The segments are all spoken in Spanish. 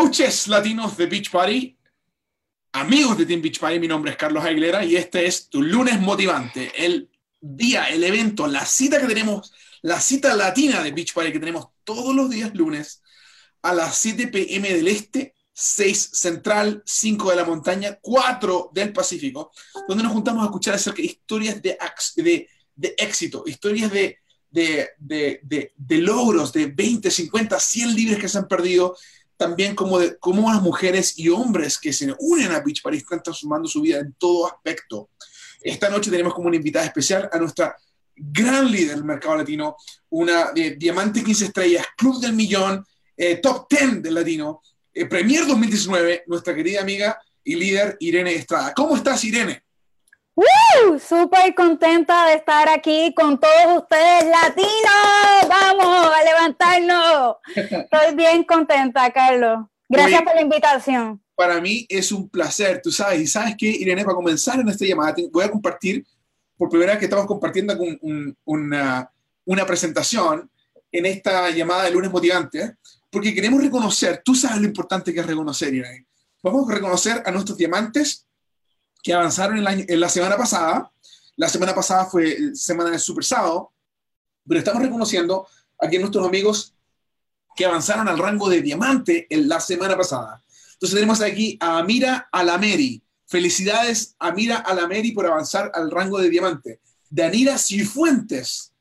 Coaches latinos de Beach Party, amigos de Team Beach Party, mi nombre es Carlos Aguilera y este es tu lunes motivante, el día, el evento, la cita que tenemos, la cita latina de Beach Party que tenemos todos los días lunes a las 7 pm del este, 6 central, 5 de la montaña, 4 del Pacífico, donde nos juntamos a escuchar de historias de, de, éxito, historias de, de, logros de 20, 50, 100 libres que se han perdido, también como, de, como las mujeres y hombres que se unen a Beach Party están transformando su vida en todo aspecto. Esta noche tenemos como una invitada especial a nuestra gran líder del mercado latino, una de Diamante 15 Estrellas, Club del Millón, eh, Top 10 del Latino, eh, Premier 2019, nuestra querida amiga y líder Irene Estrada. ¿Cómo estás, Irene? ¡Woo! Súper contenta de estar aquí con todos ustedes latinos. Vamos a levantarnos. Estoy bien contenta, Carlos. Gracias por la invitación. Para mí es un placer, tú sabes. Y sabes que, Irene, para comenzar en esta llamada, voy a compartir, por primera vez que estamos compartiendo una, una presentación en esta llamada de lunes motivante, porque queremos reconocer, tú sabes lo importante que es reconocer, Irene. Vamos a reconocer a nuestros diamantes que avanzaron en la, semana pasada. La semana pasada fue semana de Super Sábado, pero estamos reconociendo aquí a nuestros amigos que avanzaron al rango de diamante en la semana pasada. Entonces tenemos aquí a Amira Alameri. Felicidades Amira Alameri por avanzar al rango de diamante. Danira Cifuentes,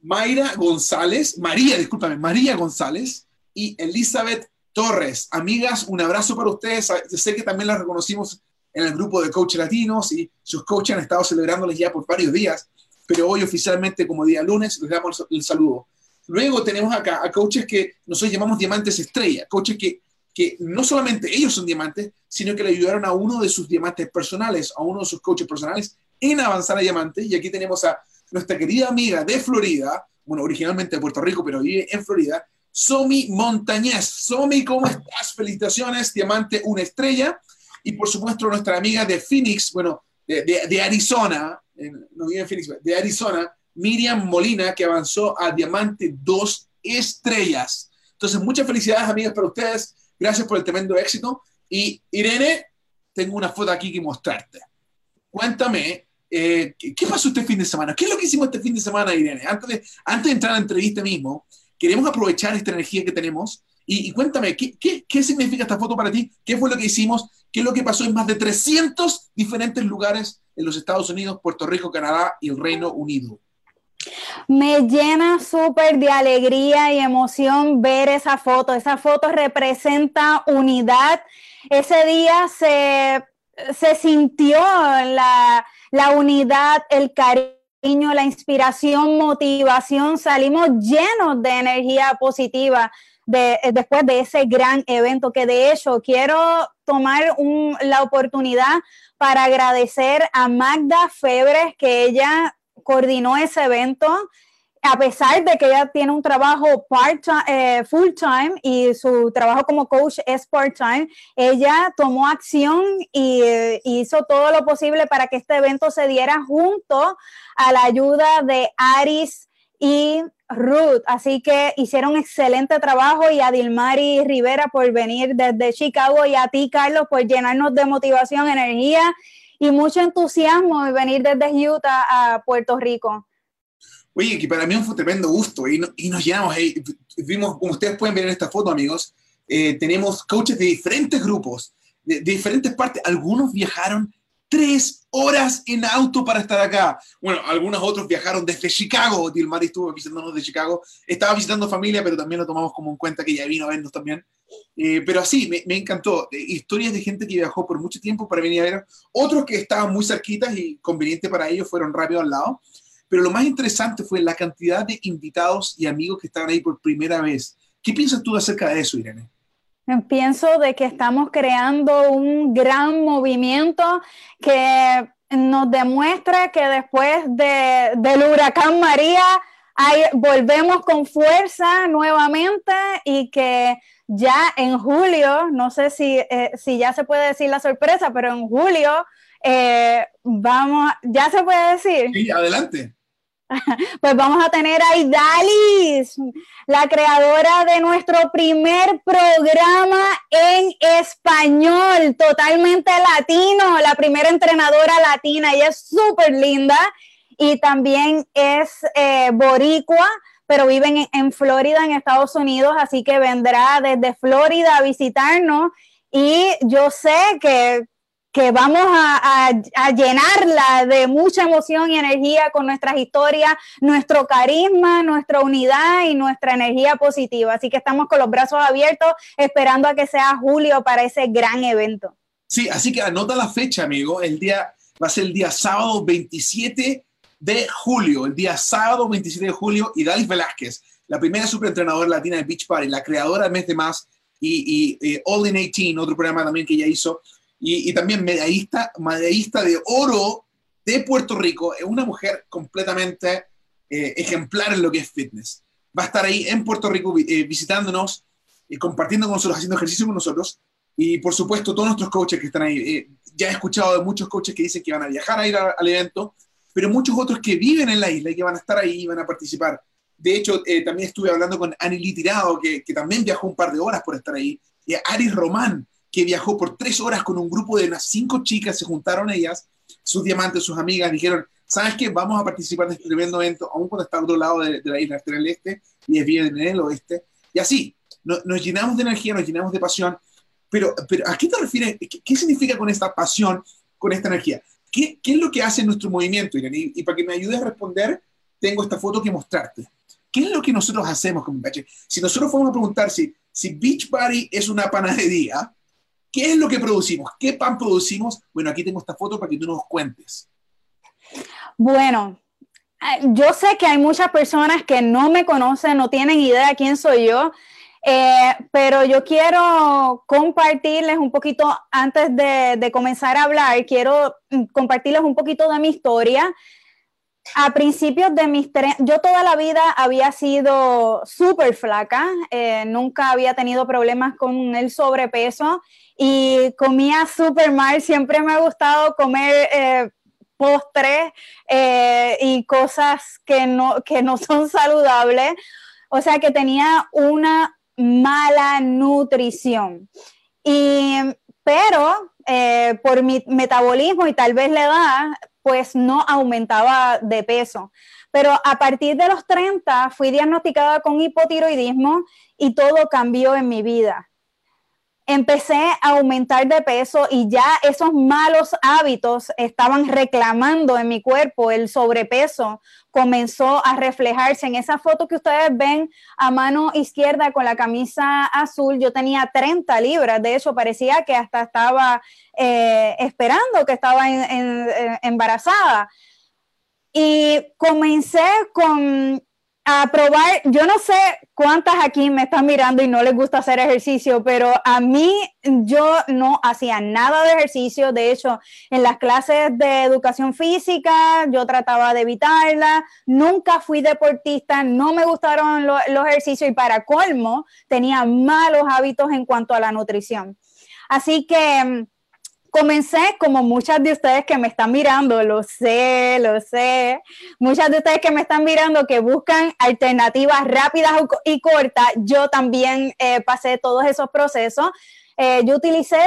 Mayra González, María, discúlpame, María González y Elizabeth Torres. Amigas, un abrazo para ustedes. Sé que también las reconocimos en el grupo de coaches latinos y sus coaches han estado celebrándoles ya por varios días, pero hoy oficialmente como día lunes les damos el saludo. Luego tenemos acá a coaches que nosotros llamamos diamantes estrella, coaches que, que no solamente ellos son diamantes, sino que le ayudaron a uno de sus diamantes personales, a uno de sus coaches personales en avanzar a diamante. Y aquí tenemos a nuestra querida amiga de Florida, bueno, originalmente de Puerto Rico, pero vive en Florida, Somi Montañez. Somi, ¿cómo estás? Felicitaciones, diamante, una estrella. Y por supuesto nuestra amiga de Phoenix, bueno, de, Arizona, no vive en Phoenix, de Arizona, Miriam Molina, que avanzó a Diamante dos estrellas. Entonces, muchas felicidades, amigas, para ustedes. Gracias por el tremendo éxito. Y Irene, tengo una foto aquí que mostrarte. Cuéntame, eh, ¿qué pasó este fin de semana? ¿Qué es lo que hicimos este fin de semana, Irene? Antes de, antes de entrar a la entrevista mismo, queremos aprovechar esta energía que tenemos y, cuéntame, ¿qué, ¿qué, qué, significa esta foto para ti? ¿Qué fue lo que hicimos? ¿Qué es lo que pasó en más de 300 diferentes lugares en los Estados Unidos, Puerto Rico, Canadá y el Reino Unido? Me llena súper de alegría y emoción ver esa foto. Esa foto representa unidad. Ese día se, se sintió la, la unidad, el cariño, la inspiración, motivación. Salimos llenos de energía positiva eh, después de ese gran evento, que de hecho quiero tomar la oportunidad para agradecer a Magda Febres, que ella coordinó ese evento a pesar de que ella tiene un trabajo eh, full time y su trabajo como coach es part time, ella tomó acción y eh, hizo todo lo posible para que este evento se diera junto a la ayuda de Aris y Ruth. Así que hicieron excelente trabajo y a Dilmari Rivera por venir desde Chicago y a ti, Carlos, por llenarnos de motivación, energía y mucho entusiasmo de venir desde Utah a Puerto Rico. Oye, que para mí fue un tremendo gusto y, nos llenamos. vimos, como ustedes pueden ver en esta foto, amigos, eh, tenemos coaches de diferentes grupos, de diferentes partes. Algunos viajaron tres horas en auto para estar acá. Bueno, algunos otros viajaron desde Chicago. Dilmari estuvo visitándonos de Chicago. Estaba visitando familia, pero también lo tomamos como en cuenta que ya vino a vernos también. Eh, pero así, me, encantó. Historias de gente que viajó por mucho tiempo para venir a ver. Otros que estaban muy cerquitas y conveniente para ellos fueron rápido al lado. Pero lo más interesante fue la cantidad de invitados y amigos que estaban ahí por primera vez. ¿Qué piensas tú acerca de eso, Irene? Pienso de que estamos creando un gran movimiento que nos demuestra que después de, del huracán María volvemos con fuerza nuevamente y que ya en julio, no sé si, eh, si ya se puede decir la sorpresa, pero en julio eh, vamos, ya se puede decir. Sí, adelante. Pues vamos a tener a Idalis, la creadora de nuestro primer programa en español, totalmente latino, la primera entrenadora latina. Ella es súper linda y también es eh, boricua, pero vive en Florida, en Estados Unidos, así que vendrá desde Florida a visitarnos. Y yo sé que que vamos a, llenarla de mucha emoción y energía con nuestras historias, nuestro carisma, nuestra unidad y nuestra energía positiva. Así que estamos con los brazos abiertos esperando a que sea julio para ese gran evento. Sí, así que anota la fecha, amigo. El día va a ser el día sábado 27 de julio, el día sábado 27 de julio, y Dalis Velázquez, la primera superentrenadora latina de Beach Party, la creadora de Mes Más y, y eh, All in 18, otro programa también que ella hizo, y, también medallista, medallista de oro de Puerto Rico, es una mujer completamente eh, ejemplar en lo que es fitness. Va a estar ahí en Puerto Rico eh, visitándonos y compartiendo con nosotros, haciendo ejercicio con nosotros. Y por supuesto, todos nuestros coaches que están ahí. Eh, ya he escuchado de muchos coaches que dicen que van a viajar a ir al evento, pero muchos otros que viven en la isla y que van a estar ahí y van a participar. De hecho, también estuve hablando con Annie Tirado, que, que, también viajó un par de horas por estar ahí, y Aris Román, que viajó por tres horas con un grupo de unas cinco chicas, se juntaron ellas, sus diamantes, sus amigas, dijeron, ¿sabes qué? Vamos a participar de este tremendo evento, aún cuando está al otro lado de, la isla, está en el este, y es bien en el oeste. Y así, nos llenamos de energía, nos llenamos de pasión, pero, pero ¿a qué te refieres? ¿Qué, significa con esta pasión, con esta energía? ¿Qué, qué es lo que hace nuestro movimiento, Irene? Y, para que me ayudes a responder, tengo esta foto que mostrarte. ¿Qué es lo que nosotros hacemos con Beach Si nosotros fuéramos a preguntar si, si Beach Party es una panadería, ¿Qué es lo que producimos? ¿Qué pan producimos? Bueno, aquí tengo esta foto para que tú nos cuentes. Bueno, eh, yo sé que hay muchas personas que no me conocen, no tienen idea quién soy yo, eh, pero yo quiero compartirles un poquito, antes de, de, comenzar a hablar, quiero mm, compartirles un poquito de mi historia. A principios de mis tres, yo toda la vida había sido súper flaca, eh, nunca había tenido problemas con el sobrepeso y comía súper mal. Siempre me ha gustado comer eh, postres eh, y cosas que no, que no son saludables. O sea que tenía una mala nutrición. Y, pero por mi metabolismo y tal vez la edad, pues no aumentaba de peso. Pero a partir de los 30 fui diagnosticada con hipotiroidismo y todo cambió en mi vida empecé a aumentar de peso y ya esos malos hábitos estaban reclamando en mi cuerpo, el sobrepeso comenzó a reflejarse en esa foto que ustedes ven a mano izquierda con la camisa azul. Yo tenía 30 libras, de hecho parecía que hasta estaba eh, esperando que estaba embarazada. Y comencé con a probar, yo no sé cuántas aquí me están mirando y no les gusta hacer ejercicio, pero a mí yo no hacía nada de ejercicio, de hecho, en las clases de educación física yo trataba de evitarla, nunca fui deportista, no me gustaron los ejercicios y para colmo tenía malos hábitos en cuanto a la nutrición. Así que comencé como muchas de ustedes que me están mirando, lo sé, lo sé, muchas de ustedes que me están mirando que buscan alternativas rápidas y cortas, yo también eh, pasé todos esos procesos. Eh, yo utilicé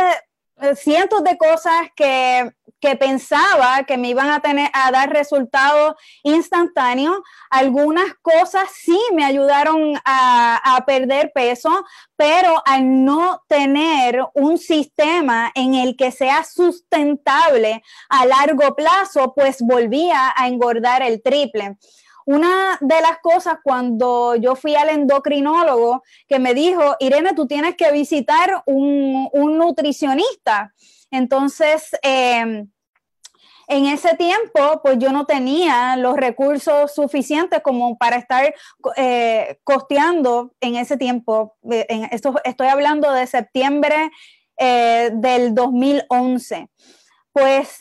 eh, cientos de cosas que que pensaba que me iban a tener a dar resultados instantáneos. Algunas cosas sí me ayudaron a, perder peso, pero al no tener un sistema en el que sea sustentable a largo plazo, pues volvía a engordar el triple. Una de las cosas cuando yo fui al endocrinólogo que me dijo, Irene, tú tienes que visitar un, un nutricionista. Entonces, eh, en ese tiempo, pues yo no tenía los recursos suficientes como para estar eh, costeando en ese tiempo. Eh, estoy hablando de septiembre eh, del 2011. Pues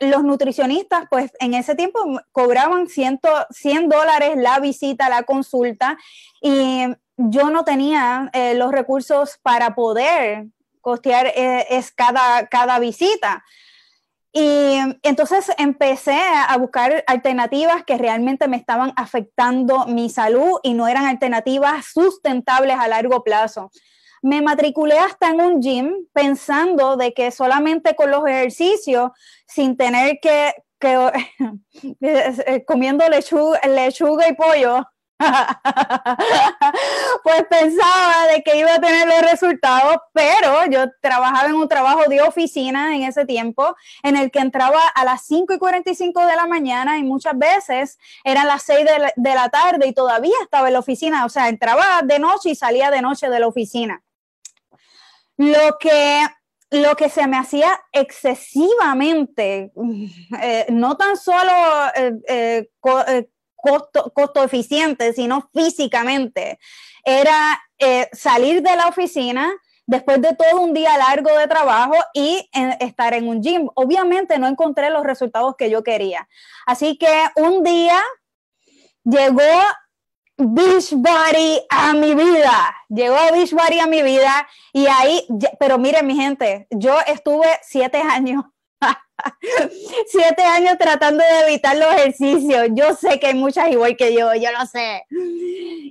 los nutricionistas, pues en ese tiempo cobraban 100, 100 dólares la visita, la consulta, y yo no tenía los recursos para poder costear es cada, cada visita. Y entonces empecé a buscar alternativas que realmente me estaban afectando mi salud y no eran alternativas sustentables a largo plazo. Me matriculé hasta en un gym pensando de que solamente con los ejercicios, sin tener que, comiendo lechuga, lechuga y pollo, pues pensaba de que iba a tener los resultados, pero yo trabajaba en un trabajo de oficina en ese tiempo, en el que entraba a las 5 y 45 de la mañana y muchas veces eran las 6 de la, de la tarde y todavía estaba en la oficina, o sea, entraba de noche y salía de noche de la oficina. Lo que lo que se me hacía excesivamente, eh, no tan solo eh, eh, costo, costo eficiente, sino físicamente. Era eh, salir de la oficina después de todo un día largo de trabajo y estar en un gym. Obviamente no encontré los resultados que yo quería. Así que un día llegó Beachbody a mi vida. Llegó Beachbody a mi vida y ahí, pero miren mi gente, yo estuve siete años Siete años tratando de evitar los ejercicios. Yo sé que hay muchas igual que yo, yo lo sé.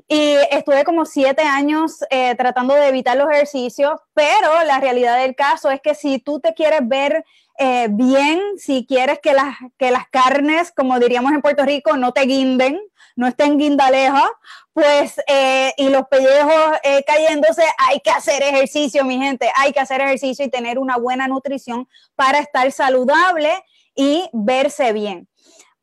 Y estuve como siete años eh, tratando de evitar los ejercicios, pero la realidad del caso es que si tú te quieres ver eh, bien, si quieres que las, que las carnes, como diríamos en Puerto Rico, no te guinden, no estén guindalejos, pues, eh, y los pellejos eh, cayéndose, hay que hacer ejercicio, mi gente, hay que hacer ejercicio y tener una buena nutrición para estar saludable y verse bien.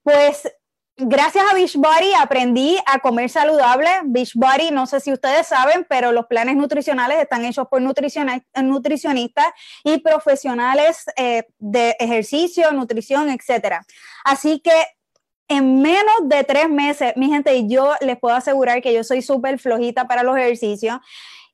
Pues gracias a Beachbody aprendí a comer saludable. Beachbody, no sé si ustedes saben, pero los planes nutricionales están hechos por nutricionistas y profesionales eh, de ejercicio, nutrición, etcétera. Así que en menos de tres meses, mi gente, yo les puedo asegurar que yo soy súper flojita para los ejercicios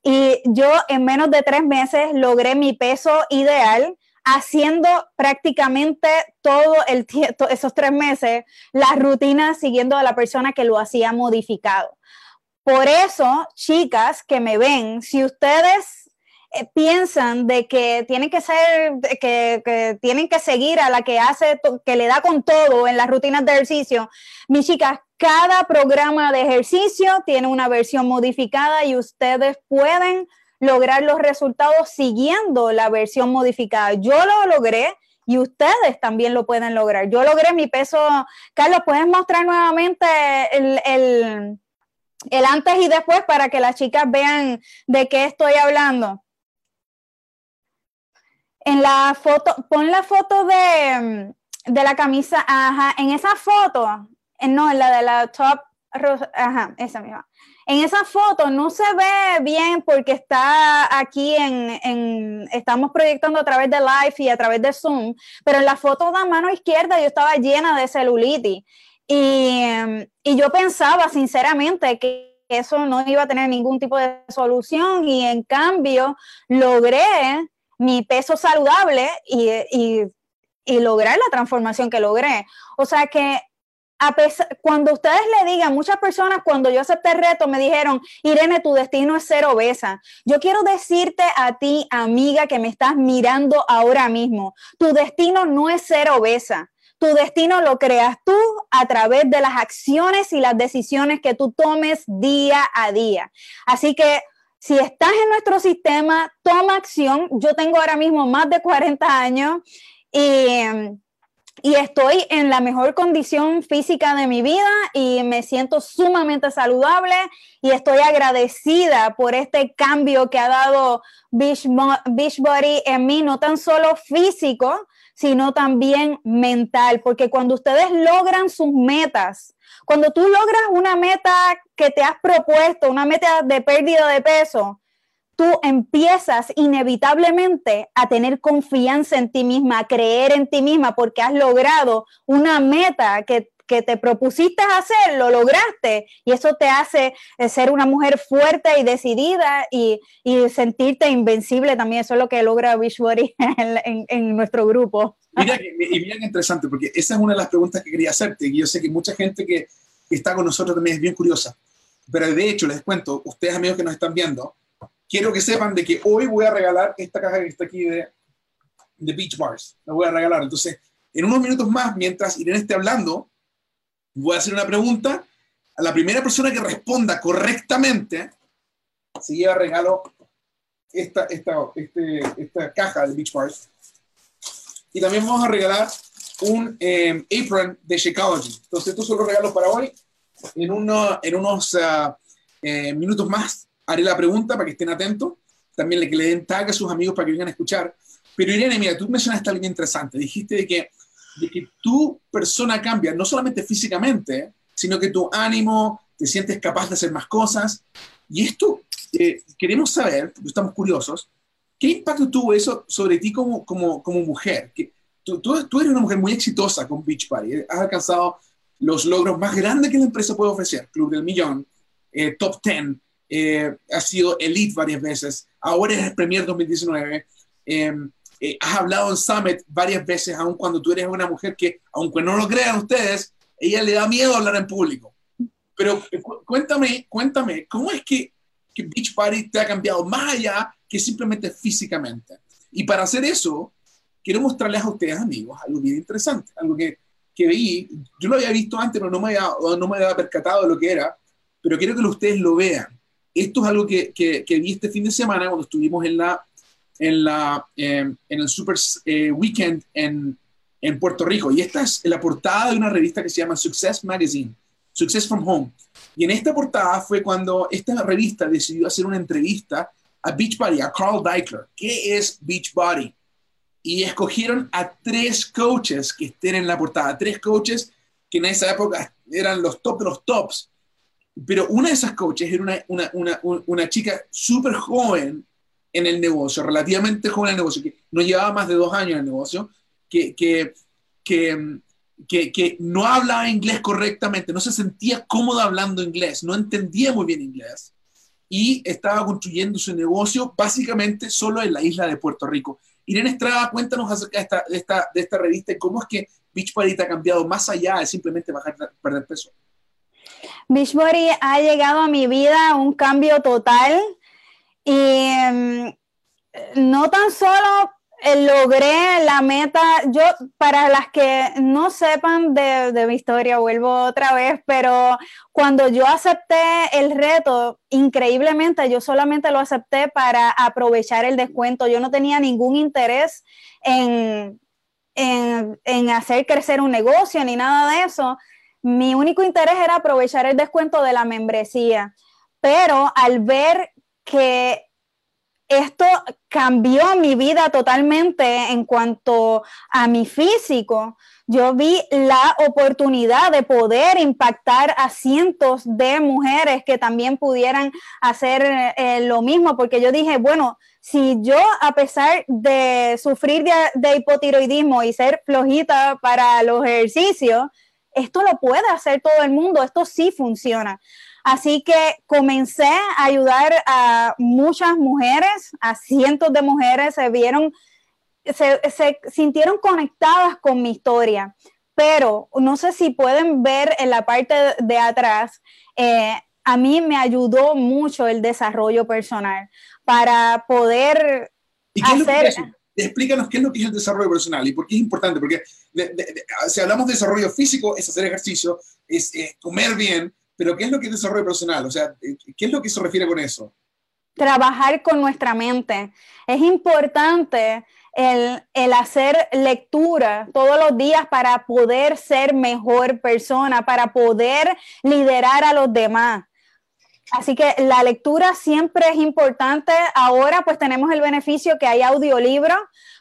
y yo en menos de tres meses logré mi peso ideal haciendo prácticamente todo el esos tres meses la rutina siguiendo a la persona que lo hacía modificado. Por eso, chicas que me ven, si ustedes eh, piensan de que tienen que ser, que, tienen que seguir a la que hace, que le da con todo en las rutinas de ejercicio. Mis chicas, cada programa de ejercicio tiene una versión modificada y ustedes pueden lograr los resultados siguiendo la versión modificada. Yo lo logré y ustedes también lo pueden lograr. Yo logré mi peso. Carlos, ¿puedes mostrar nuevamente el, el, antes y después para que las chicas vean de qué estoy hablando? en la foto, pon la foto de, la camisa, ajá, en esa foto, no, en la de la top, ajá, esa misma. En esa foto no se ve bien porque está aquí en, estamos proyectando a través de Live y a través de Zoom, pero en la foto de mano izquierda yo estaba llena de celulitis y, y yo pensaba sinceramente que eso no iba a tener ningún tipo de solución y en cambio logré mi peso saludable y, y, lograr la transformación que logré. O sea que cuando ustedes le digan, muchas personas cuando yo acepté el reto me dijeron, Irene, tu destino es ser obesa. Yo quiero decirte a ti, amiga, que me estás mirando ahora mismo, tu destino no es ser obesa. Tu destino lo creas tú a través de las acciones y las decisiones que tú tomes día a día. Así que si estás en nuestro sistema, toma acción. Yo tengo ahora mismo más de 40 años y, estoy en la mejor condición física de mi vida y me siento sumamente saludable y estoy agradecida por este cambio que ha dado Beachbody en mí, no tan solo físico, sino también mental, porque cuando ustedes logran sus metas, cuando tú logras una meta que te has propuesto, una meta de pérdida de peso, tú empiezas inevitablemente a tener confianza en ti misma, a creer en ti misma, porque has logrado una meta que, te propusiste hacer, lo lograste, y eso te hace eh, ser una mujer fuerte y decidida y, sentirte invencible también. Eso es lo que logra Beachbody en, en nuestro grupo. Mira, y bien interesante, porque esa es una de las preguntas que quería hacerte, y yo sé que mucha gente que está con nosotros también es bien curiosa. Pero de hecho, les cuento, ustedes amigos que nos están viendo, quiero que sepan de que hoy voy a regalar esta caja que está aquí de, de Beach Bars. La voy a regalar. Entonces, en unos minutos más, mientras Irene esté hablando, voy a hacer una pregunta. A la primera persona que responda correctamente se lleva regalo esta, esta, este, esta caja de Beach Bars. Y también vamos a regalar un eh, apron de Shakeology. Entonces, estos son los regalos para hoy. En, uno, en unos uh, eh, minutos más haré la pregunta para que estén atentos. También que le den tag a sus amigos para que vengan a escuchar. Pero Irene, mira, tú mencionaste algo interesante. Dijiste de que, de que tu persona cambia, no solamente físicamente, sino que tu ánimo, te sientes capaz de hacer más cosas. Y esto eh, queremos saber, estamos curiosos, ¿qué impacto tuvo eso sobre ti como, como, como mujer? Que tú, tú, eres una mujer muy exitosa con Beach Party, has alcanzado los logros más grandes que la empresa puede ofrecer, Club del Millón, eh, Top 10, eh, has sido Elite varias veces, ahora eres Premier 2019, em, eh, has hablado en Summit varias veces, aun cuando tú eres una mujer que, aunque no lo crean ustedes, ella le da miedo hablar en público. Pero cuéntame, cuéntame, ¿cómo es que, que Beach Party te ha cambiado más allá que simplemente físicamente? Y para hacer eso, quiero mostrarles a ustedes, amigos, algo bien interesante, algo que, que vi, yo lo había visto antes, pero no me, había, no me había percatado de lo que era, pero quiero que ustedes lo vean. Esto es algo que, que, vi este fin de semana cuando estuvimos en, la, en, la, em, en el Super eh, Weekend en, en Puerto Rico. Y esta es la portada de una revista que se llama Success Magazine, Success from Home. Y en esta portada fue cuando esta revista decidió hacer una entrevista a Beachbody, a Carl Deichler. ¿Qué es Beachbody? y escogieron a tres coaches que estén en la portada, tres coaches que en esa época eran los top de los tops. Pero una de esas coaches era una, una, una, una chica súper joven en el negocio, relativamente joven en el negocio, que no llevaba más de dos años en el negocio, que, que, que, que, no hablaba inglés correctamente, no se sentía cómoda hablando inglés, no entendía muy bien inglés y estaba construyendo su negocio básicamente solo en la isla de Puerto Rico. Irene Estrada, cuéntanos acerca de esta, de esta, de esta revista y cómo es que Beachbody ha cambiado más allá de simplemente bajar, perder peso. Beachbody ha llegado a mi vida un cambio total y mm, no tan solo eh, logré la meta, yo para las que no sepan de, de, mi historia, vuelvo otra vez, pero cuando yo acepté el reto, increíblemente yo solamente lo acepté para aprovechar el descuento, yo no tenía ningún interés en, en, en hacer crecer un negocio ni nada de eso, mi único interés era aprovechar el descuento de la membresía, pero al ver que esto cambió mi vida totalmente en cuanto a mi físico. Yo vi la oportunidad de poder impactar a cientos de mujeres que también pudieran hacer eh, lo mismo, porque yo dije, bueno, si yo a pesar de sufrir de, de hipotiroidismo y ser flojita para los ejercicios, esto lo puede hacer todo el mundo, esto sí funciona. Así que comencé a ayudar a muchas mujeres, a cientos de mujeres, se vieron, se, sintieron conectadas con mi historia. Pero no sé si pueden ver en la parte de atrás, eh, a mí me ayudó mucho el desarrollo personal para poder hacer... explícanos qué es lo que es el desarrollo personal y por qué es importante, porque si hablamos de desarrollo físico, es hacer ejercicio, es comer bien, pero ¿qué es lo que es desarrollo personal? O sea, ¿qué es lo que se refiere con eso? Trabajar con nuestra mente. Es importante el, el, hacer lectura todos los días para poder ser mejor persona, para poder liderar a los demás. Así que la lectura siempre es importante. Ahora pues tenemos el beneficio que hay audiolibros,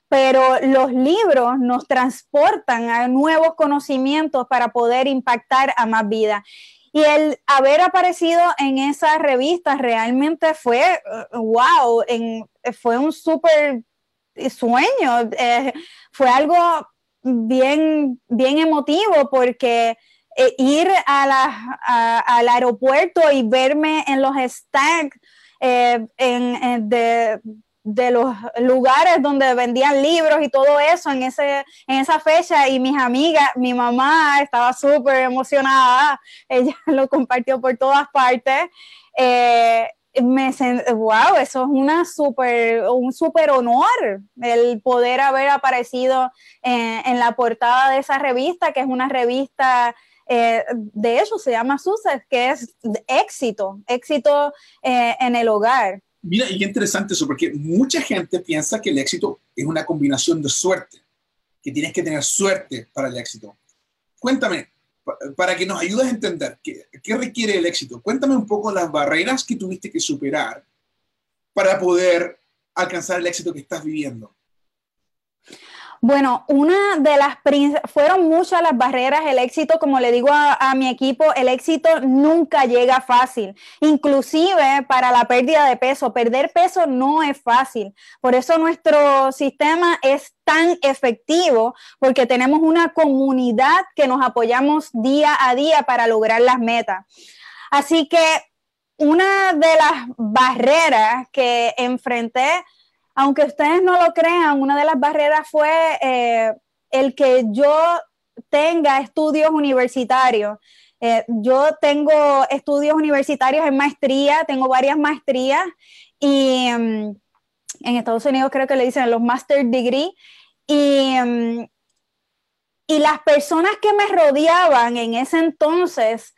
pero los libros nos transportan a nuevos conocimientos para poder impactar a más vidas. Y el haber aparecido en esa revista realmente fue, wow, fue un súper sueño, eh, fue algo bien, bien emotivo porque eh, ir al aeropuerto y verme en los stands eh, de, de los lugares donde vendían libros y todo eso en, ese, en esa fecha y mis amigas, mi mamá estaba súper emocionada, ella lo compartió por todas partes. Eh, me wow, eso es una super, un super honor el poder haber aparecido en, la portada de esa revista, que es una revista, eh, de hecho se llama Success, que es éxito, éxito eh, en el hogar. Mira, y qué interesante eso, porque mucha gente piensa que el éxito es una combinación de suerte, que tienes que tener suerte para el éxito. Cuéntame, para que nos ayudes a entender qué, qué, requiere el éxito. Cuéntame un poco las barreras que tuviste que superar para poder alcanzar el éxito que estás viviendo. Bueno, una de las fueron muchas las barreras, el éxito, como le digo a, mi equipo, el éxito nunca llega fácil, inclusive para la pérdida de peso, perder peso no es fácil, por eso nuestro sistema es tan efectivo, porque tenemos una comunidad que nos apoyamos día a día para lograr las metas. Así que una de las barreras que enfrenté aunque ustedes no lo crean, una de las barreras fue eh, el que yo tenga estudios universitarios. Eh, yo tengo estudios universitarios en maestría, tengo varias maestrías y mm, en Estados Unidos creo que le dicen los master degree y, mm, y las personas que me rodeaban en ese entonces,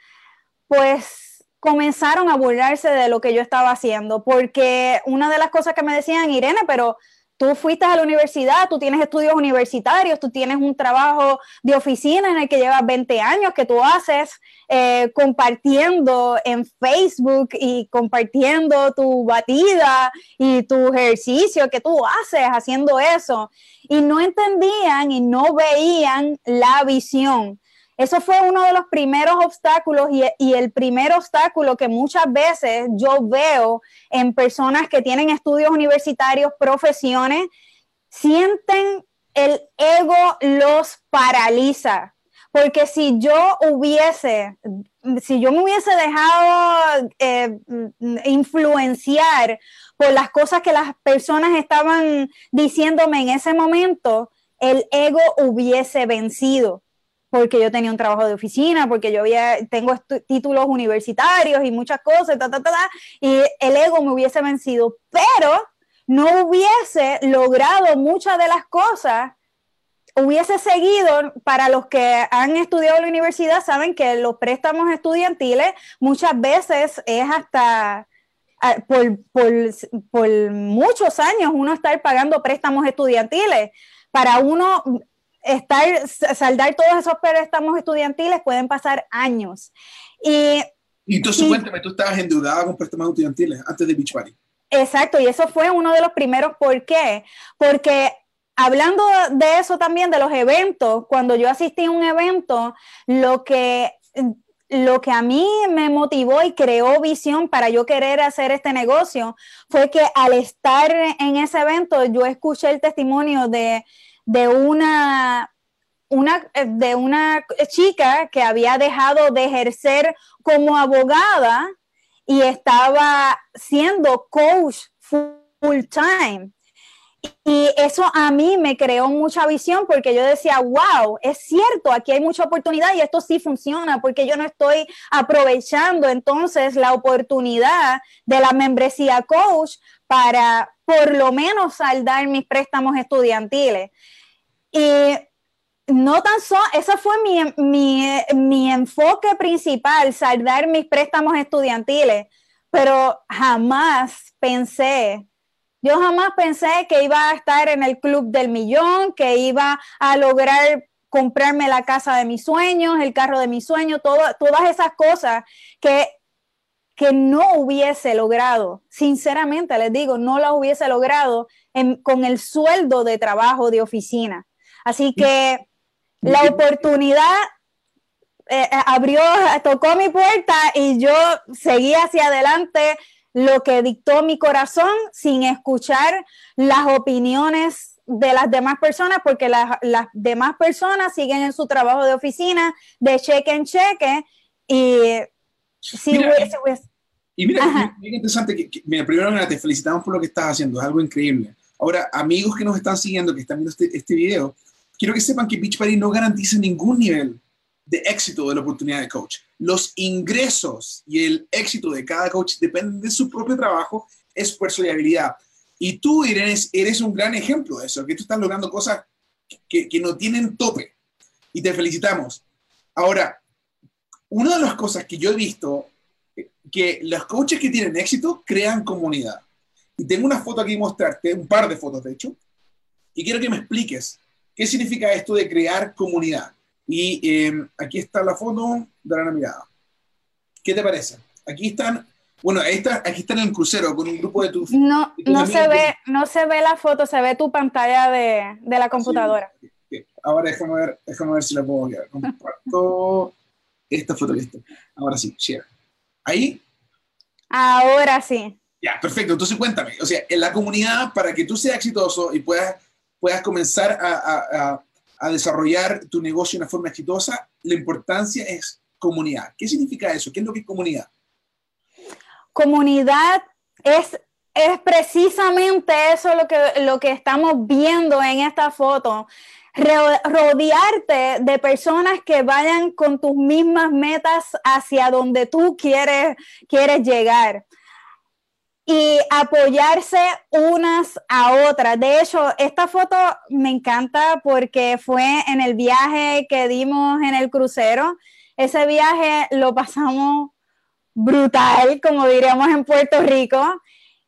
pues comenzaron a burlarse de lo que yo estaba haciendo, porque una de las cosas que me decían, Irene, pero tú fuiste a la universidad, tú tienes estudios universitarios, tú tienes un trabajo de oficina en el que llevas 20 años, que tú haces eh, compartiendo en Facebook y compartiendo tu batida y tu ejercicio que tú haces haciendo eso. Y no entendían y no veían la visión. Eso fue uno de los primeros obstáculos y, el primer obstáculo que muchas veces yo veo en personas que tienen estudios universitarios, profesiones, sienten el ego los paraliza. Porque si yo hubiese, si yo me hubiese dejado eh, influenciar por las cosas que las personas estaban diciéndome en ese momento, el ego hubiese vencido porque yo tenía un trabajo de oficina, porque yo había, tengo títulos universitarios y muchas cosas, y el ego me hubiese vencido, pero no hubiese logrado muchas de las cosas, hubiese seguido, para los que han estudiado en la universidad, saben que los préstamos estudiantiles muchas veces es hasta... Por, por, por muchos años uno estar pagando préstamos estudiantiles. Para uno estar, saldar todos esos préstamos estudiantiles pueden pasar años. Y, y entonces, cuéntame, tú estabas endeudada con préstamos estudiantiles antes de Beach Party. Exacto, y eso fue uno de los primeros. ¿Por qué? Porque hablando de eso también, de los eventos, cuando yo asistí a un evento, lo que, lo que a mí me motivó y creó visión para yo querer hacer este negocio fue que al estar en ese evento, yo escuché el testimonio de de una, una, de una chica que había dejado de ejercer como abogada y estaba siendo coach full time. Y eso a mí me creó mucha visión porque yo decía, wow, es cierto, aquí hay mucha oportunidad y esto sí funciona porque yo no estoy aprovechando entonces la oportunidad de la membresía coach para por lo menos saldar mis préstamos estudiantiles. Y no tan solo, ese fue mi, enfoque principal, saldar mis préstamos estudiantiles, pero jamás pensé, yo jamás pensé que iba a estar en el club del millón, que iba a lograr comprarme la casa de mis sueños, el carro de mis sueños, todas esas cosas que, que no hubiese logrado. Sinceramente les digo, no las hubiese logrado con el sueldo de trabajo de oficina. Así que la oportunidad eh, eh, abrió, tocó mi puerta y yo seguí hacia adelante lo que dictó mi corazón sin escuchar las opiniones de las demás personas, porque las, demás personas siguen en su trabajo de oficina, de cheque en cheque, y si mira, y mira, bien interesante, que, primero te felicitamos por lo que estás haciendo, es algo increíble. Ahora, amigos que nos están siguiendo, que están viendo este, este video, quiero que sepan que Beach Party no garantiza ningún nivel de éxito de la oportunidad de coach. Los ingresos y el éxito de cada coach dependen de su propio trabajo, esfuerzo y habilidad. Y tú, Irene, eres un gran ejemplo de eso, que tú estás logrando cosas que, que no tienen tope. Y te felicitamos. Ahora, una de las cosas que yo he visto, que los coaches que tienen éxito crean comunidad. Y tengo una foto aquí mostrarte, un par de fotos de hecho, y quiero que me expliques qué significa esto de crear comunidad. Y em, aquí está la foto, dar una mirada. ¿Qué te parece? Aquí están, bueno, ahí está, aquí están en el crucero con un grupo de tus... No, no se ve, no se ve la foto, se ve tu pantalla de, de la computadora. Ahora déjame ver, déjame ver si la puedo ver. Comparto esta foto, listo. Ahora sí, share. Ahí. Ahora sí. Ya, perfecto. Entonces cuéntame, o sea, en la comunidad, para que tú seas exitoso y puedas, puedas comenzar a, a, a desarrollar tu negocio de una forma exitosa, la importancia es comunidad. ¿Qué significa eso? ¿Qué es lo que es comunidad? Comunidad es, es precisamente eso lo que, lo que estamos viendo en esta foto rodearte de personas que vayan con tus mismas metas hacia donde tú quieres, quieres llegar y apoyarse unas a otras. De hecho, esta foto me encanta porque fue en el viaje que dimos en el crucero. Ese viaje lo pasamos brutal, como diríamos en Puerto Rico.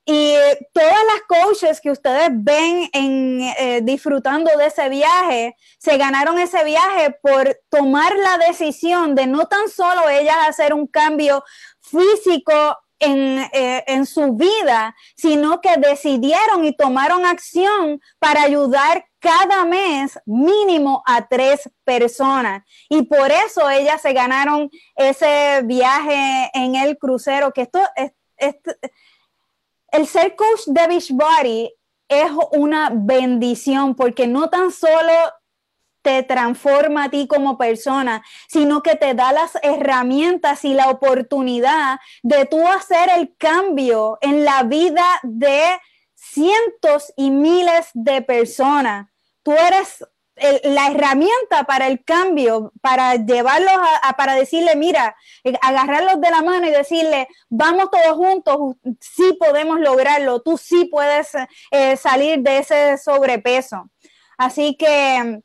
Y todas las coaches que ustedes ven en, eh, disfrutando de ese viaje, se ganaron ese viaje por tomar la decisión de no tan solo ellas hacer un cambio físico en, eh, en, su vida, sino que decidieron y tomaron acción para ayudar cada mes mínimo a tres personas. Y por eso ellas se ganaron ese viaje en el crucero, que esto es, el ser coach de Beachbody es una bendición porque no tan solo te transforma a ti como persona, sino que te da las herramientas y la oportunidad de tú hacer el cambio en la vida de cientos y miles de personas. Tú eres la herramienta para el cambio, para llevarlos a, para decirle, mira, eh, agarrarlos de la mano y decirle, vamos todos juntos, sí podemos lograrlo, tú sí puedes eh, salir de ese sobrepeso. Así que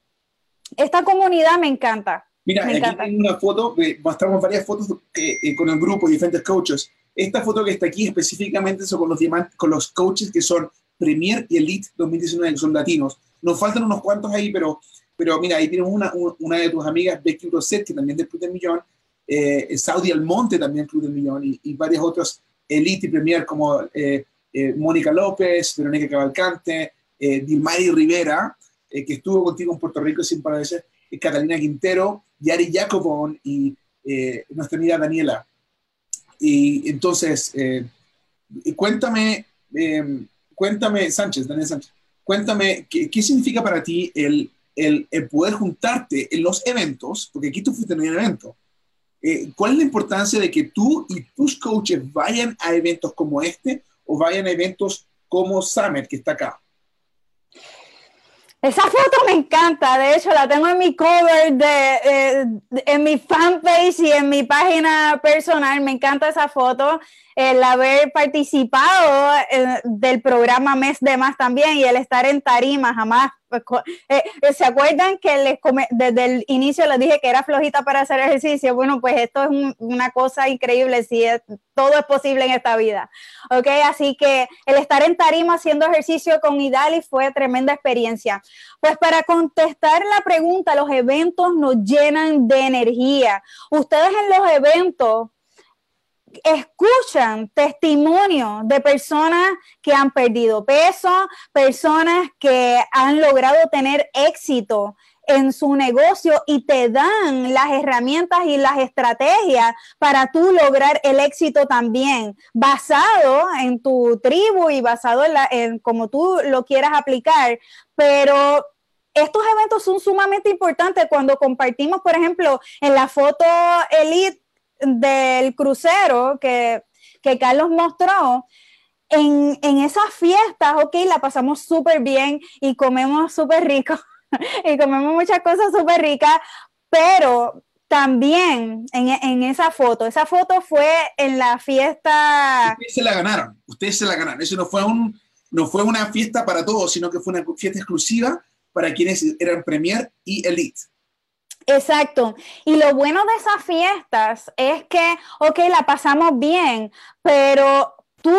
esta comunidad me encanta. Mira, aquí tengo una foto, mostramos varias fotos eh, con el grupo, diferentes coaches. Esta foto que está aquí específicamente son con los, con los coaches que son Premier y Elite 2019, que son latinos nos faltan unos cuantos ahí, pero, pero mira, ahí tenemos una, una de tus amigas, Becky Rosset, que también del Club del Millón, eh, Saudi Almonte también Club del Millón, y, y varias otras Elite y Premier como eh, eh, Mónica López, Verónica Cavalcante, Dilmari Rivera, que estuvo contigo en Puerto Rico sin parecer, Catalina Quintero, Yari Jacobon y nuestra amiga Daniela. Y entonces, cuéntame, cuéntame, Sánchez, Daniel Sánchez, cuéntame, ¿qué, significa para ti el, el, poder juntarte en los eventos? Porque aquí tú fuiste en un evento. Eh, ¿Cuál es la importancia de que tú y tus coaches vayan a eventos como este o vayan a eventos como Summit, que está acá? Esa foto me encanta, de hecho la tengo en mi cover, de, eh, en mi fanpage y en mi página personal, me encanta esa foto el haber participado eh, del programa Mes de Más también y el estar en tarima jamás. Eh, eh, ¿Se acuerdan que les desde el inicio les dije que era flojita para hacer ejercicio? Bueno, pues esto es una cosa increíble, si todo es posible en esta vida. ¿Ok? Así que el estar en tarima haciendo ejercicio con Idali fue tremenda experiencia. Pues para contestar la pregunta, los eventos nos llenan de energía. Ustedes en los eventos escuchan testimonios de personas que han perdido peso, personas que han logrado tener éxito en su negocio y te dan las herramientas y las estrategias para tú lograr el éxito también, basado en tu tribu y basado en, la, en como tú lo quieras aplicar, pero estos eventos son sumamente importantes cuando compartimos, por ejemplo, en la foto Elite del crucero que, Carlos mostró, en, esas fiestas, ok, la pasamos súper bien y comemos súper rico y comemos muchas cosas súper ricas, pero también en, esa foto, esa foto fue en la fiesta... Ustedes se la ganaron, ustedes se la ganaron. Eso no fue, un, no fue una fiesta para todos, sino que fue una fiesta exclusiva para quienes eran Premier y Elite. Exacto. Y lo bueno de esas fiestas es que, ok, la pasamos bien, pero tú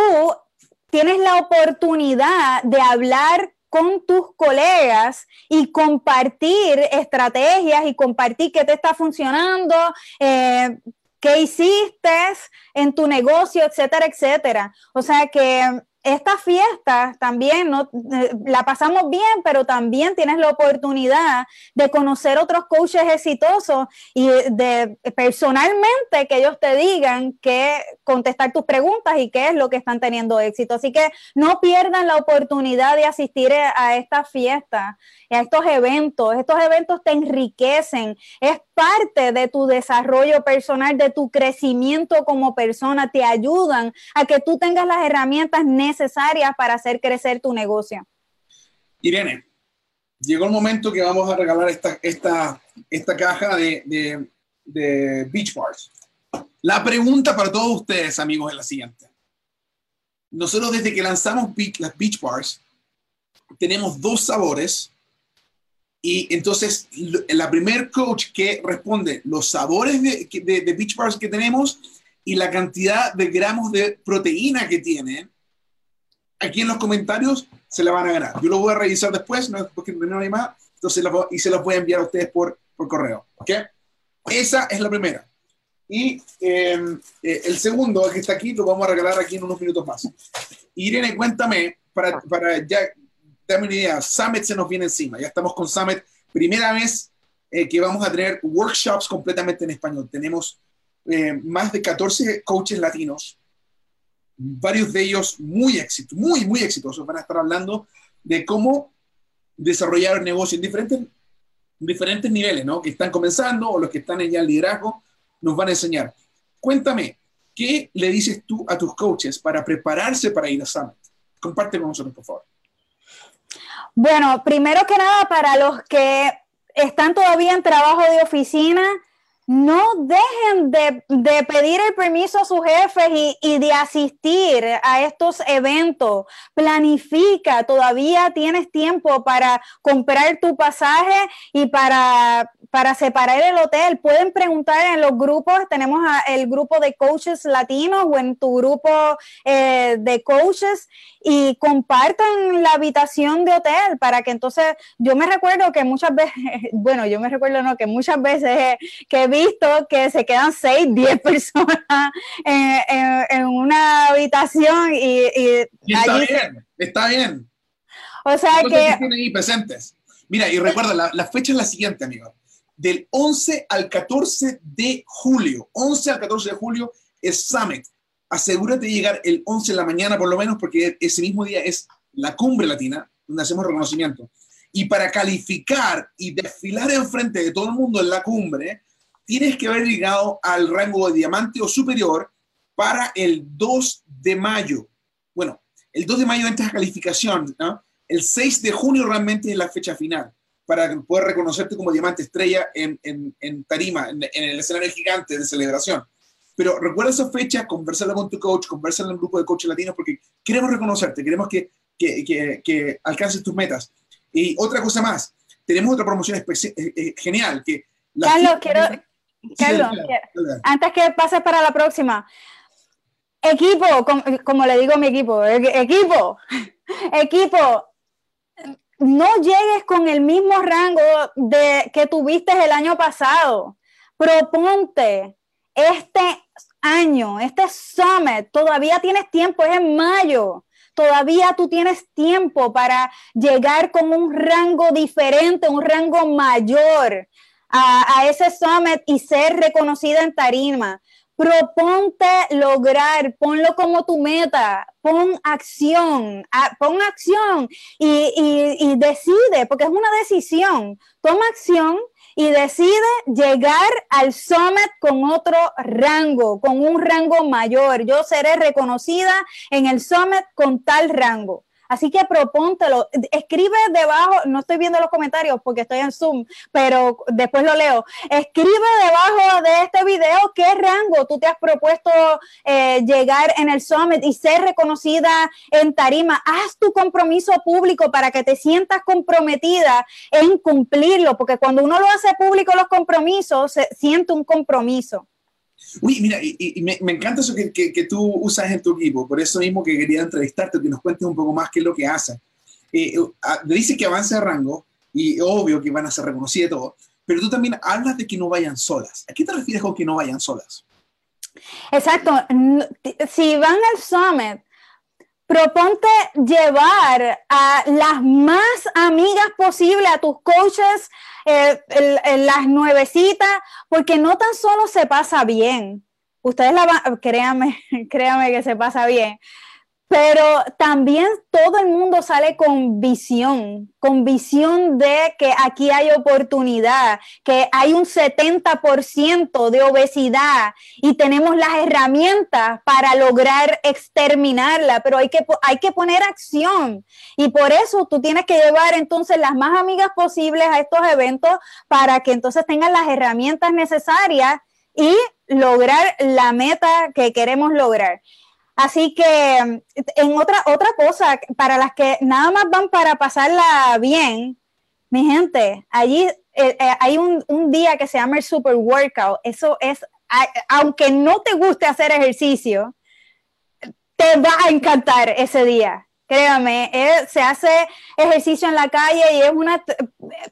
tienes la oportunidad de hablar con tus colegas y compartir estrategias y compartir qué te está funcionando, eh, qué hiciste en tu negocio, etcétera, etcétera. O sea que esta fiesta también no, eh, la pasamos bien, pero también tienes la oportunidad de conocer otros coaches exitosos y de personalmente que ellos te digan que contestar tus preguntas y qué es lo que están teniendo éxito. Así que no pierdan la oportunidad de asistir a esta fiesta, a estos eventos. Estos eventos te enriquecen, parte de tu desarrollo personal, de tu crecimiento como persona, te ayudan a que tú tengas las herramientas necesarias para hacer crecer tu negocio. Irene, llegó el momento que vamos a regalar esta, esta, esta caja de, de, Beach Bars. La pregunta para todos ustedes, amigos, es la siguiente. Nosotros desde que lanzamos las Beach Bars, tenemos dos sabores y entonces, la primer coach que responde los sabores de, de, Beach Bars que tenemos y la cantidad de gramos de proteína que tienen, aquí en los comentarios se la van a ganar. Yo lo voy a revisar después, no porque no hay más, entonces y se los voy a enviar a ustedes por, por correo. ¿ok? Esa es la primera. Y em, eh, el segundo, que está aquí, lo vamos a regalar aquí en unos minutos más. Irene, cuéntame, para, para ya dame una idea, Summit se nos viene encima. Ya estamos con Summit. Primera vez eh, que vamos a tener workshops completamente en español. Tenemos eh, más de 14 coaches latinos, varios de ellos muy éxitos, muy, muy exitosos. Van a estar hablando de cómo desarrollar el negocio en diferentes, diferentes niveles, ¿no? Que están comenzando o los que están en ya en liderazgo, nos van a enseñar. Cuéntame, ¿qué le dices tú a tus coaches para prepararse para ir a Summit? Comparte con nosotros, por favor. Bueno, primero que nada, para los que están todavía en trabajo de oficina, no dejen de, pedir el permiso a sus jefes y, y, de asistir a estos eventos. Planifica, todavía tienes tiempo para comprar tu pasaje y para, para separar el hotel. Pueden preguntar en los grupos, tenemos el grupo de coaches latinos o en tu grupo eh, de coaches y compartan la habitación de hotel para que entonces, yo me recuerdo que muchas veces, bueno, yo me recuerdo no, que muchas veces que he visto que se quedan seis, diez personas en, una habitación y... está bien, está bien. O sea que... ahí presentes. Mira, y recuerda, la, la fecha es la siguiente, amigo. Del 11 al 14 de julio, 11 al 14 de julio es Summit asegúrate de llegar el 11 de la mañana por lo menos, porque ese mismo día es la cumbre latina, donde hacemos reconocimiento. Y para calificar y desfilar enfrente de todo el mundo en la cumbre, tienes que haber llegado al rango de diamante o superior para el 2 de mayo. Bueno, el 2 de mayo entras a calificación, ¿no? El 6 de junio realmente es la fecha final para poder reconocerte como diamante estrella en, en, tarima, en, en, el escenario gigante de celebración. Pero recuerda esa fecha, conversarla con tu coach, conversarla en un grupo de coaches latinos, porque queremos reconocerte, queremos que, que, que, que alcances tus metas. Y otra cosa más, tenemos otra promoción eh, eh, genial. Que Carlos, quiero, Carlos, antes que pases para la próxima, equipo, como, le digo a mi equipo, equipo, equipo, no llegues con el mismo rango de que tuviste el año pasado. Proponte este año, este summit, todavía tienes tiempo, es en mayo. Todavía tú tienes tiempo para llegar con un rango diferente, un rango mayor a, ese summit y ser reconocida en tarima. Proponte lograr, ponlo como tu meta, pon acción, pon acción y, y decide, porque es una decisión. Toma acción y decide llegar al summit con otro rango, con un rango mayor. Yo seré reconocida en el summit con tal rango. Así que propóntelo. Escribe debajo, no estoy viendo los comentarios porque estoy en Zoom, pero después lo leo. Escribe debajo de este video qué rango tú te has propuesto eh, llegar en el Summit y ser reconocida en tarima. Haz tu compromiso público para que te sientas comprometida en cumplirlo, porque cuando uno lo hace público los compromisos, se siente un compromiso. Uy, mira, y, me, encanta eso que, tú usas en tu equipo, por eso mismo que quería entrevistarte, que nos cuentes un poco más qué es lo que hacen. Eh, ah, dice que avance de rango, y obvio que van a ser reconocidos todo, pero tú también hablas de que no vayan solas. ¿A qué te refieres con que no vayan solas? Exacto. Si van al summit, proponte llevar a las más amigas posible, a tus coaches, eh, las nuevecitas, porque no tan solo se pasa bien, ustedes la van, créanme, créanme que se pasa bien, pero también todo el mundo sale con visión, con visión de que aquí hay oportunidad, que hay un 70% de obesidad y tenemos las herramientas para lograr exterminarla, pero hay que, hay que poner acción. Y por eso tú tienes que llevar entonces las más amigas posibles a estos eventos para que entonces tengan las herramientas necesarias y lograr la meta que queremos lograr. Así que en otra, otra cosa, para las que nada más van para pasarla bien, mi gente, allí eh, eh, hay un, día que se llama el Super Workout. Eso es, aunque no te guste hacer ejercicio, te va a encantar ese día. Créame, eh, se hace ejercicio en la calle y es una...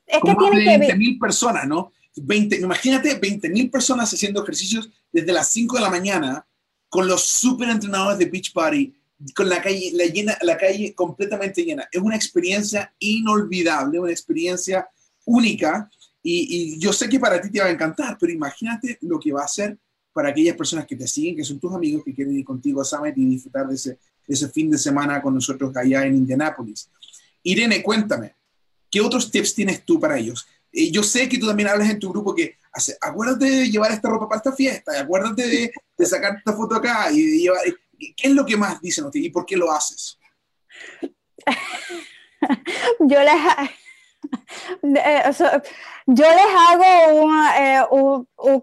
Es que tiene que 20 mil personas, ¿no? 20, imagínate 20 mil personas haciendo ejercicios desde las 5 de la mañana con los super entrenadores de Beach Party, con la calle, la, llena, la calle completamente llena. Es una experiencia inolvidable, una experiencia única. Y, yo sé que para ti te va a encantar, pero imagínate lo que va a ser para aquellas personas que te siguen, que son tus amigos, que quieren ir contigo a Summit y disfrutar de ese, fin de semana con nosotros allá en Indianápolis. Irene, cuéntame, ¿qué otros tips tienes tú para ellos? yo sé que tú también hablas en tu grupo que hace, acuérdate de llevar esta ropa para esta fiesta, acuérdate de, sacar esta foto acá y de llevar... ¿Qué es lo que más dicen ustedes y por qué lo haces? yo les, eh, yo les hago una, eh,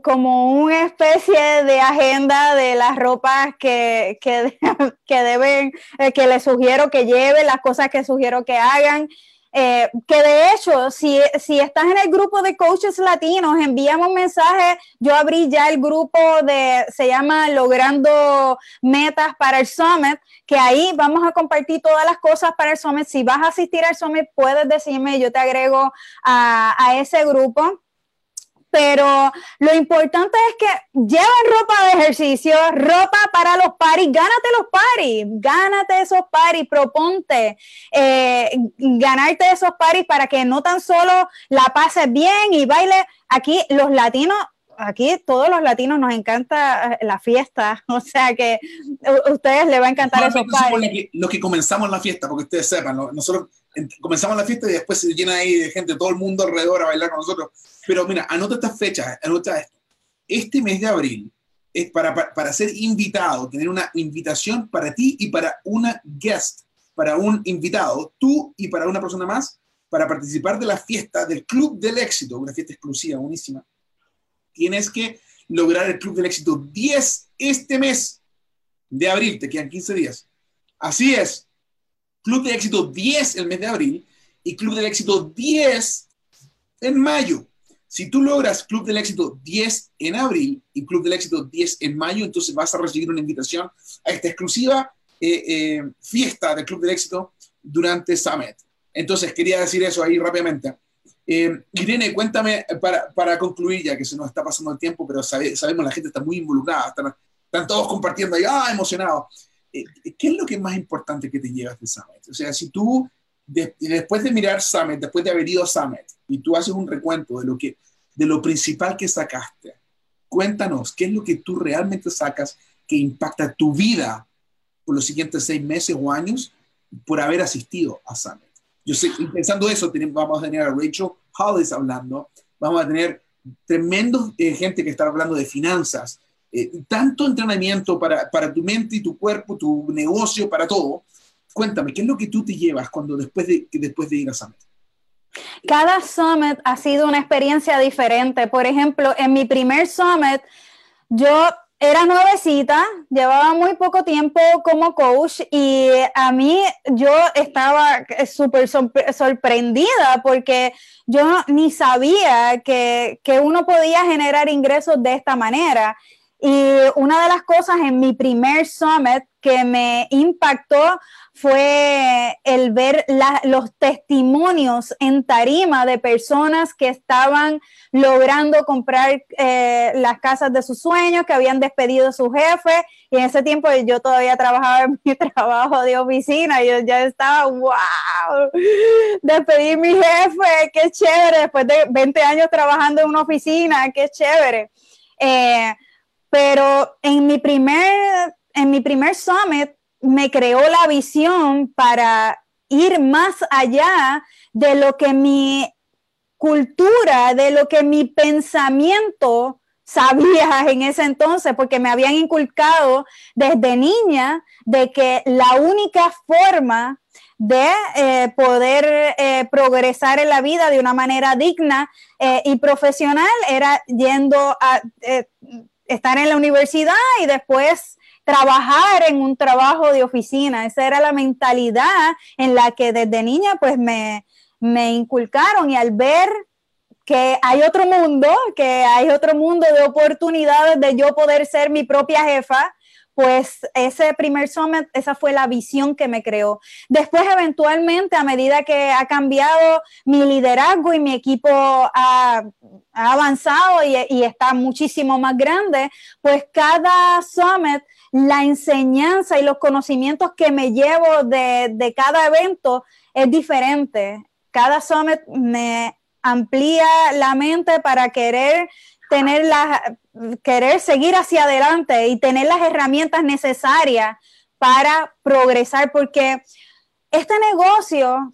como una especie de agenda de las ropas que, que, que deben, eh, que les sugiero que lleven, las cosas que sugiero que hagan. Eh, que de hecho, si, si estás en el grupo de coaches latinos, envíame un mensaje. Yo abrí ya el grupo de, se llama Logrando Metas para el Summit, que ahí vamos a compartir todas las cosas para el Summit. Si vas a asistir al Summit, puedes decirme, yo te agrego a, a ese grupo pero lo importante es que lleven ropa de ejercicio, ropa para los paris, gánate los paris, gánate esos paris, proponte eh, ganarte esos paris para que no tan solo la pases bien y baile. Aquí los latinos aquí todos los latinos nos encanta eh, la fiesta, o sea que a ustedes les va a encantar esos paris. Los que comenzamos la fiesta, porque ustedes sepan, nosotros comenzamos la fiesta y después se llena ahí de gente, todo el mundo alrededor a bailar con nosotros. Pero mira, anota estas fechas, anota esto. Este mes de abril es para, para, ser invitado, tener una invitación para ti y para una guest, para un invitado, tú y para una persona más, para participar de la fiesta del Club del Éxito, una fiesta exclusiva, buenísima. Tienes que lograr el Club del Éxito 10 este mes de abril, te quedan 15 días. Así es, Club del Éxito 10 el mes de abril y Club del Éxito 10 en mayo. Si tú logras Club del Éxito 10 en abril y Club del Éxito 10 en mayo, entonces vas a recibir una invitación a esta exclusiva eh, eh, fiesta del Club del Éxito durante Summit. Entonces, quería decir eso ahí rápidamente. Eh, Irene, cuéntame para, para, concluir, ya que se nos está pasando el tiempo, pero sabemos la gente está muy involucrada, están, están todos compartiendo ahí, ah, emocionados. Eh, ¿qué es lo que es más importante que te llevas de Summit? O sea, si tú, después de mirar Summit, después de haber ido a Summit, y tú haces un recuento de lo, que, de lo principal que sacaste, cuéntanos, ¿qué es lo que tú realmente sacas que impacta tu vida por los siguientes seis meses o años por haber asistido a Summit? Yo sé, pensando eso, vamos a tener a Rachel Hollis hablando, vamos a tener tremendo eh, gente que está hablando de finanzas, eh, tanto entrenamiento para, para, tu mente y tu cuerpo, tu negocio, para todo. Cuéntame, ¿qué es lo que tú te llevas cuando después de, después de ir a Summit? Cada Summit ha sido una experiencia diferente. Por ejemplo, en mi primer Summit, yo era nuevecita, llevaba muy poco tiempo como coach y a mí yo estaba súper sorprendida porque yo ni sabía que, que, uno podía generar ingresos de esta manera. Y una de las cosas en mi primer summit que me impactó fue el ver los testimonios en tarima de personas que estaban logrando comprar eh, las casas de sus sueños, que habían despedido a su jefe. Y en ese tiempo yo todavía trabajaba en mi trabajo de oficina. Y yo ya estaba, wow, despedir mi jefe, qué chévere. Después de 20 años trabajando en una oficina, qué chévere. Eh, pero en mi primer, en mi primer summit me creó la visión para ir más allá de lo que mi cultura, de lo que mi pensamiento sabía en ese entonces, porque me habían inculcado desde niña de que la única forma de eh, poder eh, progresar en la vida de una manera digna eh, y profesional era yendo a estar en la universidad y después trabajar en un trabajo de oficina. Esa era la mentalidad en la que desde niña pues me, me inculcaron y al ver que hay otro mundo, que hay otro mundo de oportunidades de yo poder ser mi propia jefa, pues ese primer summit, esa fue la visión que me creó. Después, eventualmente, a medida que ha cambiado mi liderazgo y mi equipo ha, avanzado y, está muchísimo más grande, pues cada summit, la enseñanza y los conocimientos que me llevo de, de cada evento es diferente. Cada summit me amplía la mente para querer tener la, querer seguir hacia adelante y tener las herramientas necesarias para progresar, porque este negocio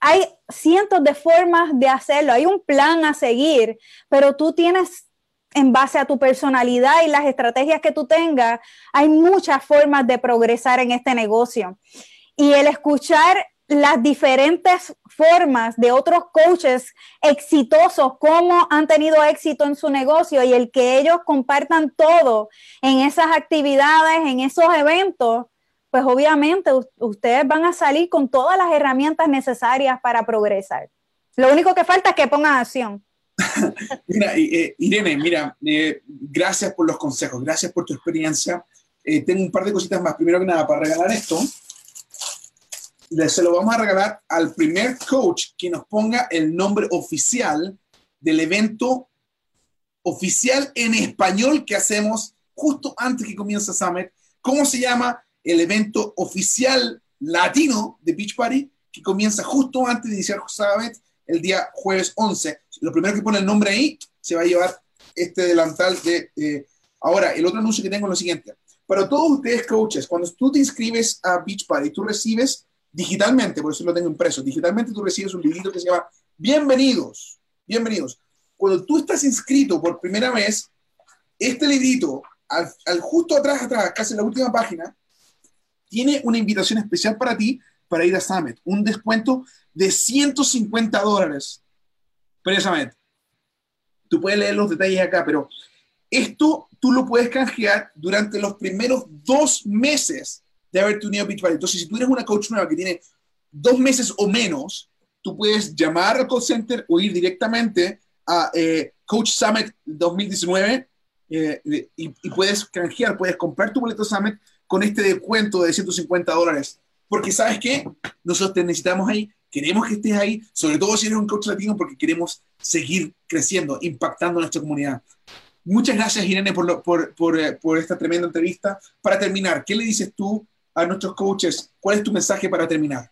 hay cientos de formas de hacerlo, hay un plan a seguir, pero tú tienes en base a tu personalidad y las estrategias que tú tengas, hay muchas formas de progresar en este negocio. Y el escuchar las diferentes formas de otros coaches exitosos, cómo han tenido éxito en su negocio y el que ellos compartan todo en esas actividades, en esos eventos, pues obviamente ustedes van a salir con todas las herramientas necesarias para progresar. Lo único que falta es que pongan acción. mira, eh, Irene, mira, eh, gracias por los consejos, gracias por tu experiencia. Eh, tengo un par de cositas más. Primero que nada, para regalar esto, se lo vamos a regalar al primer coach que nos ponga el nombre oficial del evento oficial en español que hacemos justo antes que comience Summit. ¿Cómo se llama el evento oficial latino de Beach Party que comienza justo antes de iniciar Summit el día jueves 11? Lo primero que pone el nombre ahí se va a llevar este delantal de... Eh, ahora, el otro anuncio que tengo es lo siguiente. Para todos ustedes, coaches, cuando tú te inscribes a Beach Party, tú recibes digitalmente, por eso lo tengo impreso, digitalmente tú recibes un librito que se llama Bienvenidos, bienvenidos. Cuando tú estás inscrito por primera vez, este librito, al, justo atrás, atrás, casi en la última página, tiene una invitación especial para ti para ir a Summit, un descuento de 150 dólares. Precisamente. Tú puedes leer los detalles acá, pero esto tú lo puedes canjear durante los primeros dos meses de haber tenido Beachbody. Entonces, si tú eres una coach nueva que tiene dos meses o menos, tú puedes llamar al call center o ir directamente a eh, Coach Summit 2019 eh, y, puedes canjear, puedes comprar tu boleto Summit con este descuento de 150 dólares. Porque sabes qué, nosotros te necesitamos ahí, queremos que estés ahí, sobre todo si eres un coach latino, porque queremos seguir creciendo, impactando nuestra comunidad. Muchas gracias, Irene, por, por, por, eh, por esta tremenda entrevista. Para terminar, ¿qué le dices tú a nuestros coaches, ¿cuál es tu mensaje para terminar?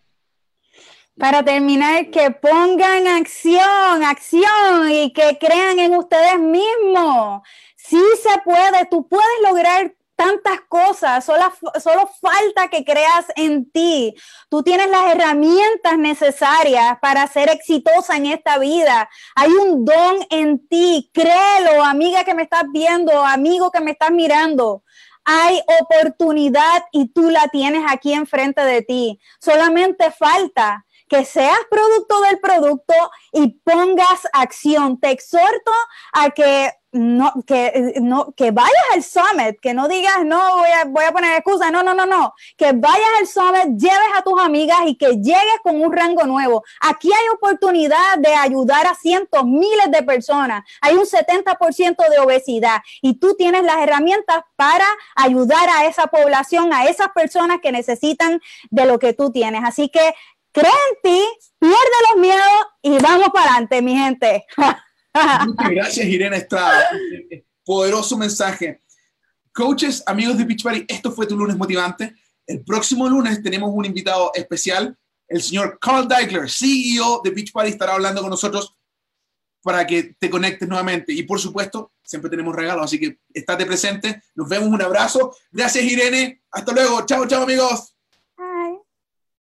Para terminar, que pongan acción, acción y que crean en ustedes mismos. Sí se puede, tú puedes lograr tantas cosas, solo, solo falta que creas en ti. Tú tienes las herramientas necesarias para ser exitosa en esta vida. Hay un don en ti, créelo, amiga que me estás viendo, amigo que me estás mirando hay oportunidad y tú la tienes aquí enfrente de ti. Solamente falta que seas producto del producto y pongas acción. Te exhorto a que no, que, no, que vayas al summit, que no digas, no, voy a, voy a poner excusa, no, no, no, no, que vayas al summit, lleves a tus amigas y que llegues con un rango nuevo. Aquí hay oportunidad de ayudar a cientos, miles de personas. Hay un 70% de obesidad y tú tienes las herramientas para ayudar a esa población, a esas personas que necesitan de lo que tú tienes. Así que cree ti, pierde los miedos y vamos para adelante, mi gente. Muchas gracias, Irene Estrada. Poderoso mensaje. Coaches, amigos de Beach Party, esto fue tu lunes motivante. El próximo lunes tenemos un invitado especial, el señor Carl Deichler, CEO de Beach Party, estará hablando con nosotros para que te conectes nuevamente. Y por supuesto, siempre tenemos regalos, así que estate presente. Nos vemos, un abrazo. Gracias, Irene. Hasta luego. Chao, chao, amigos.